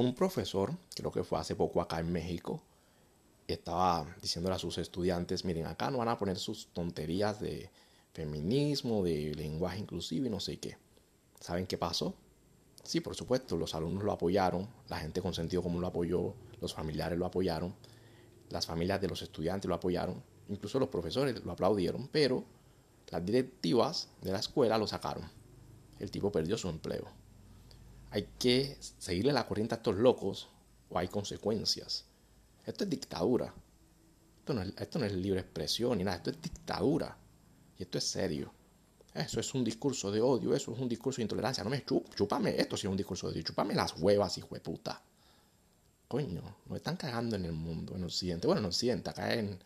Un profesor, creo que fue hace poco acá en México, estaba diciéndole a sus estudiantes, miren, acá no van a poner sus tonterías de feminismo, de lenguaje inclusivo y no sé qué. ¿Saben qué pasó? Sí, por supuesto, los alumnos lo apoyaron, la gente con sentido común lo apoyó, los familiares lo apoyaron, las familias de los estudiantes lo apoyaron, incluso los profesores lo aplaudieron, pero las directivas de la escuela lo sacaron. El tipo perdió su empleo. Hay que seguirle la corriente a estos locos o hay consecuencias. Esto es dictadura. Esto no es, libre expresión ni nada, esto es dictadura. Y esto es serio. Eso es un discurso de odio, eso es un discurso de intolerancia. No me chup, chúpame esto si es un discurso de odio, chúpame las huevas, hijo de puta. Coño, nos están cagando en el mundo, en Occidente. Bueno, en Occidente, acá en,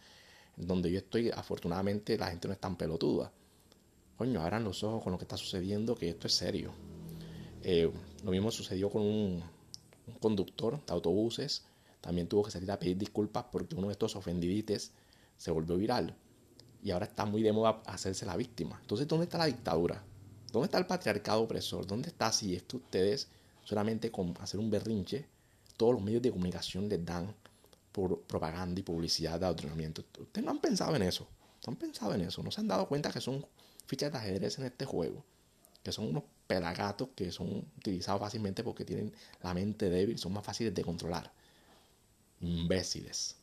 donde yo estoy, afortunadamente la gente no es tan pelotuda. Coño, abran los ojos con lo que está sucediendo, que esto es serio. Eh, lo mismo sucedió con un, conductor de autobuses. También tuvo que salir a pedir disculpas porque uno de estos ofendidites se volvió viral y ahora está muy de moda hacerse la víctima. Entonces, ¿dónde está la dictadura? ¿Dónde está el patriarcado opresor? ¿Dónde está si es que ustedes solamente con hacer un berrinche, todos los medios de comunicación les dan propaganda y publicidad de adoctrinamiento? Ustedes no han pensado en eso. No han pensado en eso. No se han dado cuenta que son fichas de ajedrez en este juego. Que son unos pelagatos que son utilizados fácilmente porque tienen la mente débil, son más fáciles de controlar. Imbéciles.